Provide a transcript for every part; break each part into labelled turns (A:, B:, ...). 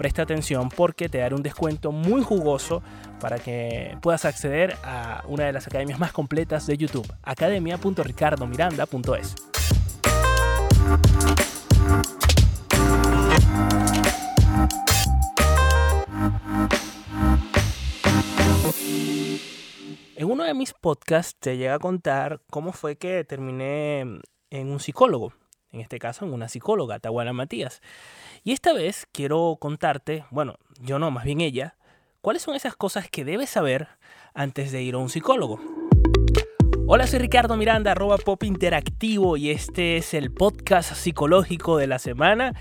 A: presta atención porque te daré un descuento muy jugoso para que puedas acceder a una de las academias más completas de YouTube, academia.ricardomiranda.es. En uno de mis podcasts te llega a contar cómo fue que terminé en un psicólogo, en este caso en una psicóloga, Tawana Matías. Y esta vez quiero contarte, bueno, yo no, más bien ella, cuáles son esas cosas que debes saber antes de ir a un psicólogo. Hola, soy Ricardo Miranda, arroba pop interactivo y este es el podcast psicológico de la semana,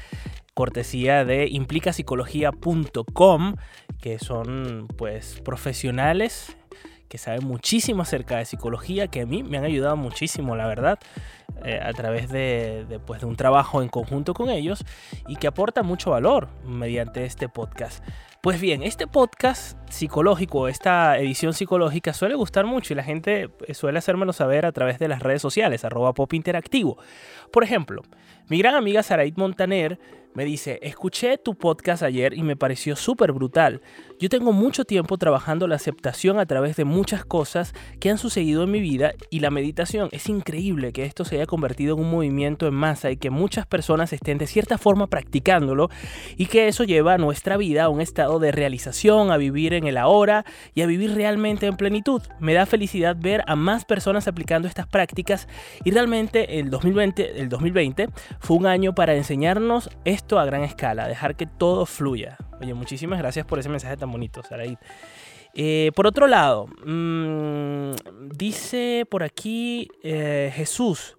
A: cortesía de implicapsicología.com, que son pues profesionales que saben muchísimo acerca de psicología, que a mí me han ayudado muchísimo, la verdad, eh, a través de, pues, de un trabajo en conjunto con ellos y que aporta mucho valor mediante este podcast. Pues bien, este podcast psicológico, esta edición psicológica suele gustar mucho y la gente eh, suele hacérmelo saber a través de las redes sociales, arroba. Por ejemplo, mi gran amiga Saraid Montaner me dice, escuché tu podcast ayer y me pareció súper brutal. Yo tengo mucho tiempo trabajando la aceptación a través de muchas cosas que han sucedido en mi vida y la meditación. Es increíble que esto se haya convertido en un movimiento en masa y que muchas personas estén de cierta forma practicándolo y que eso lleva a nuestra vida a un estado de realización, a vivir en el ahora y a vivir realmente en plenitud. Me da felicidad ver a más personas aplicando estas prácticas y realmente el 2020, el 2020 fue un año para enseñarnos esto a gran escala, dejar que todo fluya. Oye, muchísimas gracias por ese mensaje tan bonito, Saraí. Eh, por otro lado, mmm, dice por aquí eh, Jesús.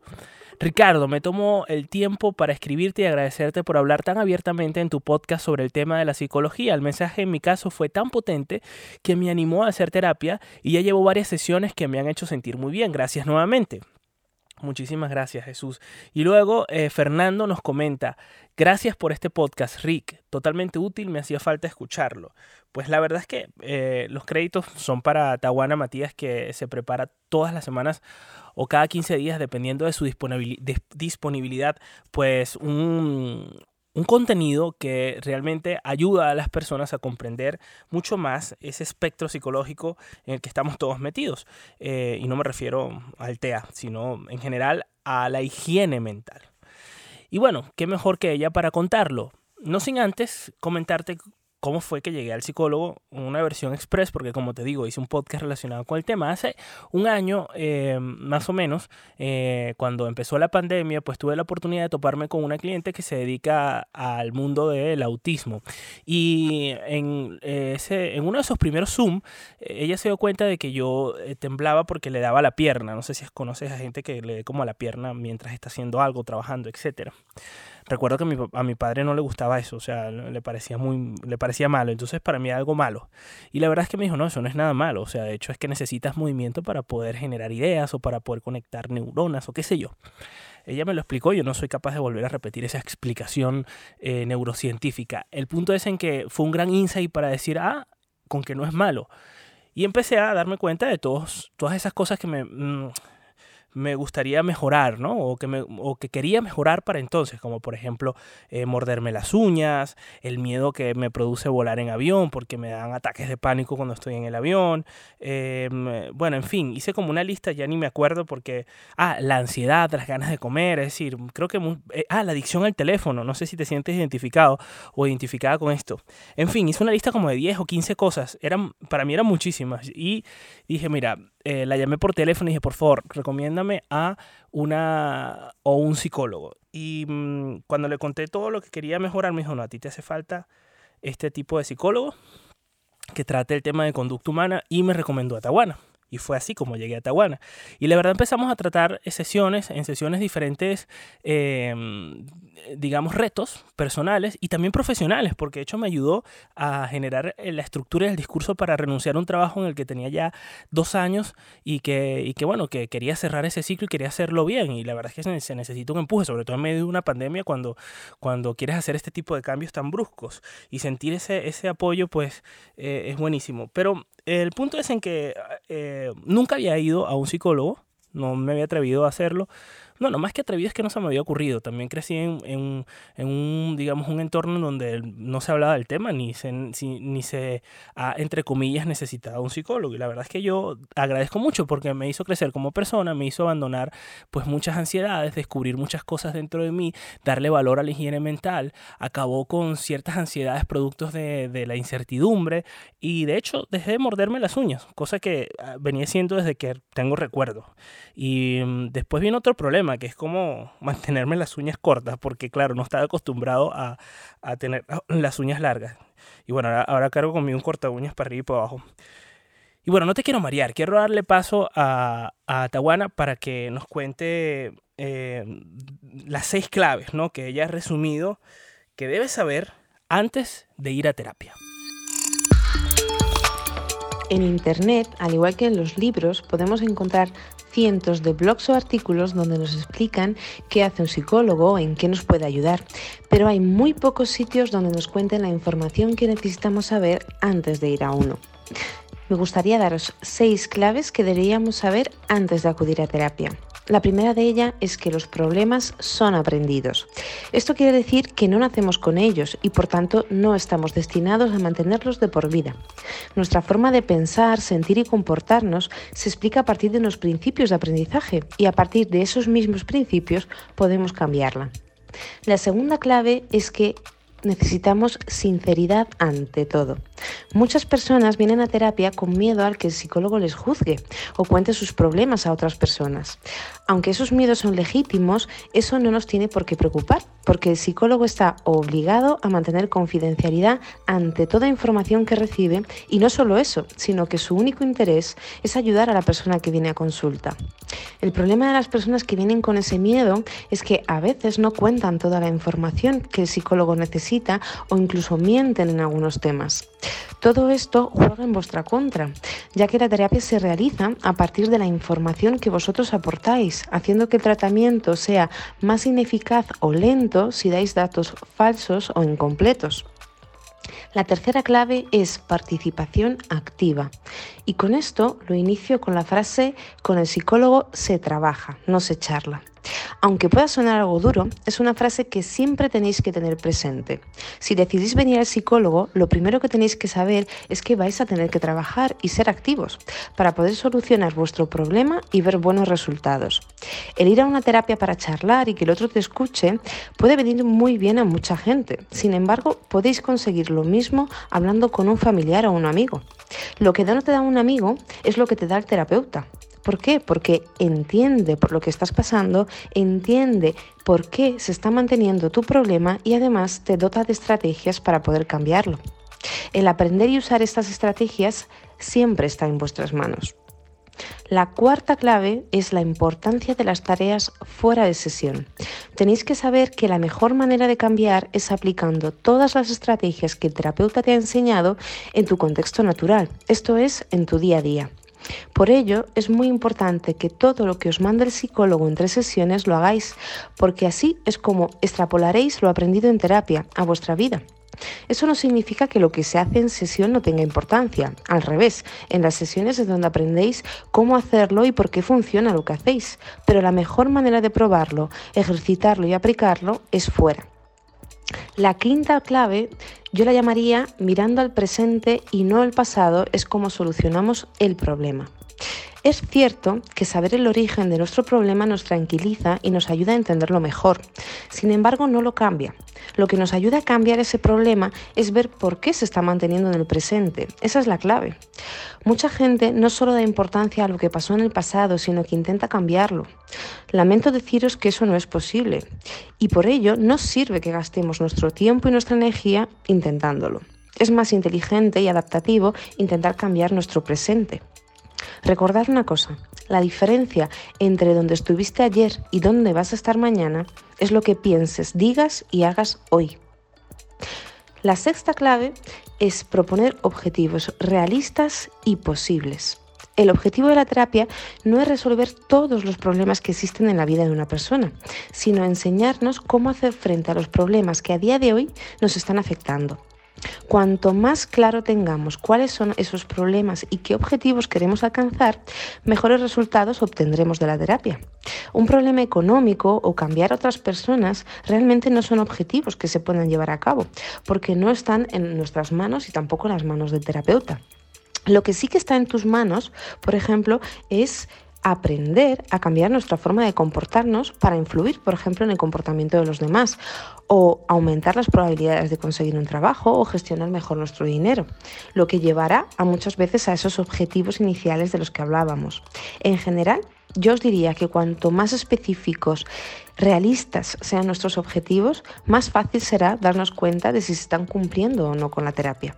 A: Ricardo, me tomo el tiempo para escribirte y agradecerte por hablar tan abiertamente en tu podcast sobre el tema de la psicología. El mensaje en mi caso fue tan potente que me animó a hacer terapia y ya llevo varias sesiones que me han hecho sentir muy bien. Gracias nuevamente. Muchísimas gracias Jesús. Y luego eh, Fernando nos comenta, gracias por este podcast, Rick, totalmente útil, me hacía falta escucharlo. Pues la verdad es que eh, los créditos son para Tawana Matías que se prepara todas las semanas o cada 15 días, dependiendo de su disponibilidad, pues un, un contenido que realmente ayuda a las personas a comprender mucho más ese espectro psicológico en el que estamos todos metidos. Eh, y no me refiero al TEA, sino en general a la higiene mental. Y bueno, qué mejor que ella para contarlo. No sin antes comentarte cómo fue que llegué al psicólogo, una versión express, porque como te digo, hice un podcast relacionado con el tema. Hace un año, eh, más o menos, eh, cuando empezó la pandemia, pues tuve la oportunidad de toparme con una cliente que se dedica al mundo del autismo. Y en, ese, en uno de esos primeros Zoom, ella se dio cuenta de que yo eh, temblaba porque le daba la pierna. No sé si conoces a gente que le dé como a la pierna mientras está haciendo algo, trabajando, etcétera recuerdo que a mi, padre no le gustaba eso, o sea, le parecía muy, le parecía malo, entonces para mí era algo malo. Y la verdad es que me dijo, no, eso no es nada malo, o sea, de hecho es que necesitas movimiento para poder generar ideas o para poder conectar neuronas o qué sé yo. Ella me lo explicó, yo no soy capaz de volver a repetir esa explicación eh, neurocientífica. El punto es en que fue un gran insight para decir, ah, con que no es malo. Y empecé a darme cuenta de todos, todas esas cosas que me... Mm, me gustaría mejorar, ¿no? O que, me, o que quería mejorar para entonces, como por ejemplo eh, morderme las uñas, el miedo que me produce volar en avión porque me dan ataques de pánico cuando estoy en el avión. Em, bueno, en fin, hice como una lista, ya ni me acuerdo porque, ah, la ansiedad, las ganas de comer, es decir, creo que, eh, ah, la adicción al teléfono, no sé si te sientes identificado o identificada con esto. En fin, hice una lista como de 10 o 15 cosas, eran, para mí eran muchísimas y dije, mira, eh, la llamé por teléfono y dije, por favor, recomiéndame a una o un psicólogo. Y mm, cuando le conté todo lo que quería mejorar, me dijo, no, a ti te hace falta este tipo de psicólogo que trate el tema de conducta humana y me recomendó a Tawana. Y fue así como llegué a Tahuana. Y la verdad empezamos a tratar sesiones, en sesiones diferentes, em, digamos, retos personales y también profesionales, porque de hecho me ayudó a generar eh, la estructura del discurso para renunciar a un trabajo en el que tenía ya dos años y que, y que bueno, que quería cerrar ese ciclo y quería hacerlo bien. Y la verdad es que se, necesita un empuje, sobre todo en medio de una pandemia, cuando, cuando quieres hacer este tipo de cambios tan bruscos. Y sentir ese, ese apoyo, pues, eh, es buenísimo. Pero el punto es en que eh, nunca había ido a un psicólogo, no me había atrevido a hacerlo. No, no más que atrevido es que no se me había ocurrido. También crecí en, en, en un, digamos, un entorno en donde no se hablaba del tema, ni se, ni se entre comillas, necesitaba un psicólogo. Y la verdad es que yo agradezco mucho porque me hizo crecer como persona, me hizo abandonar pues muchas ansiedades, descubrir muchas cosas dentro de mí, darle valor a la higiene mental, acabó con ciertas ansiedades productos de, de la incertidumbre y de hecho dejé de morderme las uñas, cosa que ah, venía siendo desde que tengo recuerdo. Y mm, después vino otro problema que es como mantenerme las uñas cortas, porque claro, no estaba acostumbrado a, tener las uñas largas. Y bueno, ahora, cargo conmigo un corta uñas para arriba y para abajo. Y bueno, no te quiero marear, quiero darle paso a, a Tawana para que nos cuente eh, las seis claves ¿no? que ella ha resumido que debes saber antes de ir a terapia.
B: En Internet, al igual que en los libros, podemos encontrar cientos de blogs o artículos donde nos explican qué hace un psicólogo, en qué nos puede ayudar, pero hay muy pocos sitios donde nos cuenten la información que necesitamos saber antes de ir a uno. Me gustaría daros seis claves que deberíamos saber antes de acudir a terapia. La primera de ellas es que los problemas son aprendidos. Esto quiere decir que no nacemos con ellos y por tanto no estamos destinados a mantenerlos de por vida. Nuestra forma de pensar, sentir y comportarnos se explica a partir de unos principios de aprendizaje y a partir de esos mismos principios podemos cambiarla. La segunda clave es que necesitamos sinceridad ante todo. Muchas personas vienen a terapia con miedo al que el psicólogo les juzgue o cuente sus problemas a otras personas. Aunque esos miedos son legítimos, eso no nos tiene por qué preocupar, porque el psicólogo está obligado a mantener confidencialidad ante toda información que recibe y no solo eso, sino que su único interés es ayudar a la persona que viene a consulta. El problema de las personas que vienen con ese miedo es que a veces no cuentan toda la información que el psicólogo necesita o incluso mienten en algunos temas. Todo esto juega en vuestra contra, ya que la terapia se realiza a partir de la información que vosotros aportáis, haciendo que el tratamiento sea más ineficaz o lento si dais datos falsos o incompletos. La tercera clave es participación activa. Y con esto lo inicio con la frase, con el psicólogo se trabaja, no se charla. Aunque pueda sonar algo duro, es una frase que siempre tenéis que tener presente. Si decidís venir al psicólogo, lo primero que tenéis que saber es que vais a tener que trabajar y ser activos para poder solucionar vuestro problema y ver buenos resultados. El ir a una terapia para charlar y que el otro te escuche puede venir muy bien a mucha gente. Sin embargo, podéis conseguir lo mismo hablando con un familiar o un amigo. Lo que no te da un amigo es lo que te da el terapeuta. ¿Por qué? Porque entiende por lo que estás pasando, entiende por qué se está manteniendo tu problema y además te dota de estrategias para poder cambiarlo. El aprender y usar estas estrategias siempre está en vuestras manos. La cuarta clave es la importancia de las tareas fuera de sesión. Tenéis que saber que la mejor manera de cambiar es aplicando todas las estrategias que el terapeuta te ha enseñado en tu contexto natural, esto es, en tu día a día. Por ello, es muy importante que todo lo que os manda el psicólogo entre sesiones lo hagáis, porque así es como extrapolaréis lo aprendido en terapia a vuestra vida. Eso no significa que lo que se hace en sesión no tenga importancia. Al revés, en las sesiones es donde aprendéis cómo hacerlo y por qué funciona lo que hacéis. Pero la mejor manera de probarlo, ejercitarlo y aplicarlo es fuera. La quinta clave yo la llamaría mirando al presente y no al pasado es como solucionamos el problema. Es cierto que saber el origen de nuestro problema nos tranquiliza y nos ayuda a entenderlo mejor. Sin embargo, no lo cambia. Lo que nos ayuda a cambiar ese problema es ver por qué se está manteniendo en el presente. Esa es la clave. Mucha gente no solo da importancia a lo que pasó en el pasado, sino que intenta cambiarlo. Lamento deciros que eso no es posible y por ello no sirve que gastemos nuestro tiempo y nuestra energía intentándolo. Es más inteligente y adaptativo intentar cambiar nuestro presente. Recordad una cosa, la diferencia entre donde estuviste ayer y donde vas a estar mañana es lo que pienses, digas y hagas hoy. La sexta clave es proponer objetivos realistas y posibles. El objetivo de la terapia no es resolver todos los problemas que existen en la vida de una persona, sino enseñarnos cómo hacer frente a los problemas que a día de hoy nos están afectando. Cuanto más claro tengamos cuáles son esos problemas y qué objetivos queremos alcanzar, mejores resultados obtendremos de la terapia. Un problema económico o cambiar a otras personas realmente no son objetivos que se puedan llevar a cabo, porque no están en nuestras manos y tampoco en las manos del terapeuta. Lo que sí que está en tus manos, por ejemplo, es aprender a cambiar nuestra forma de comportarnos para influir, por ejemplo, en el comportamiento de los demás, o aumentar las probabilidades de conseguir un trabajo o gestionar mejor nuestro dinero, lo que llevará a muchas veces a esos objetivos iniciales de los que hablábamos. En general, yo os diría que cuanto más específicos, realistas sean nuestros objetivos, más fácil será darnos cuenta de si se están cumpliendo o no con la terapia.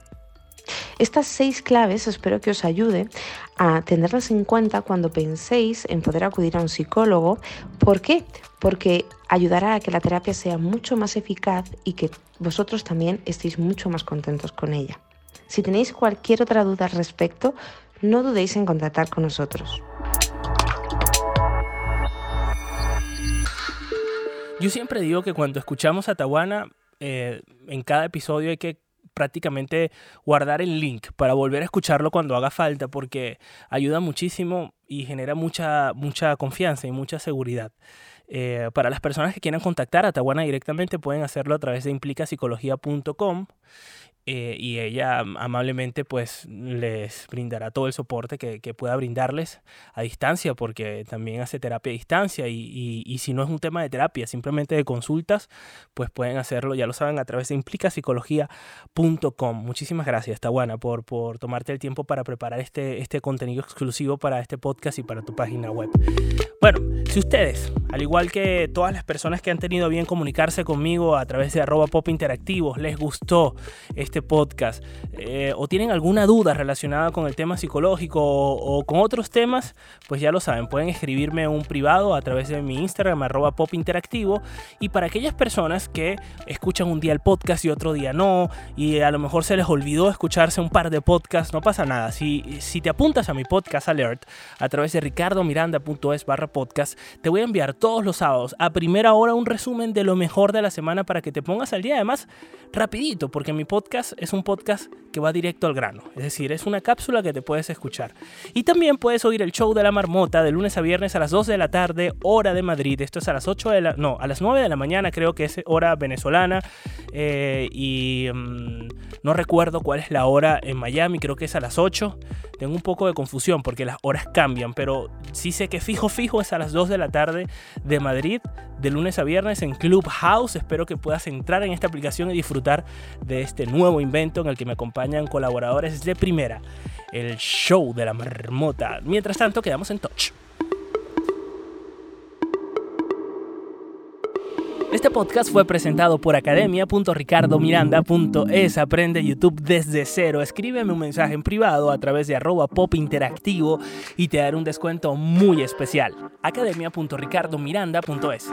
B: Estas seis claves espero que os ayude a tenerlas en cuenta cuando penséis en poder acudir a un psicólogo. ¿Por qué? Porque ayudará a que la terapia sea mucho más eficaz y que vosotros también estéis mucho más contentos con ella. Si tenéis cualquier otra duda al respecto, no dudéis en contactar con nosotros.
A: Yo siempre digo que cuando escuchamos a Tawana, eh, en cada episodio hay que prácticamente guardar el link para volver a escucharlo cuando haga falta porque ayuda muchísimo y genera mucha, mucha confianza y mucha seguridad. Eh, para las personas que quieran contactar a Tawana directamente pueden hacerlo a través de implicapsicología.com eh, y ella amablemente pues les brindará todo el soporte que, que, pueda brindarles a distancia porque también hace terapia a distancia y, y, si no es un tema de terapia, simplemente de consultas, pues pueden hacerlo, ya lo saben, a través de implicapsicología.com. Muchísimas gracias, Tawana, por, por tomarte el tiempo para preparar este, este contenido exclusivo para este podcast y para tu página web. Bueno, si ustedes, al igual que todas las personas que han tenido bien comunicarse conmigo a través de arroba pop interactivos, les gustó este este podcast eh, o tienen alguna duda relacionada con el tema psicológico o, con otros temas, pues ya lo saben, pueden escribirme un privado a través de mi Instagram, arroba pop interactivo. Y para aquellas personas que escuchan un día el podcast y otro día no, y a lo mejor se les olvidó escucharse un par de podcasts, no pasa nada. Si, si te apuntas a mi podcast alert a través de ricardomiranda.es barra podcast, te voy a enviar todos los sábados a primera hora un resumen de lo mejor de la semana para que te pongas al día. Además, rapidito, porque mi podcast es un podcast que va directo al grano, es decir, es una cápsula que te puedes escuchar. Y también puedes oír el show de la marmota de lunes a viernes a las 2 de la tarde, hora de Madrid. Esto es a las 8 de la, no, a las 9 de la mañana creo que es hora venezolana. Eh, y mm, no recuerdo cuál es la hora en Miami, creo que es a las 8. Tengo un poco de confusión porque las horas cambian, pero sí sé que fijo fijo es a las 2 de la tarde de Madrid, de lunes a viernes en Clubhouse. Espero que puedas entrar en esta aplicación y disfrutar de este nuevo invento en el que me acompañan colaboradores de primera, el show de la marmota. Mientras tanto, quedamos en touch. Este podcast fue presentado por academia.ricardomiranda.es. Aprende YouTube desde cero. Escríbeme un mensaje en privado a través de arroba pop interactivo y te daré un descuento muy especial. academia.ricardomiranda.es.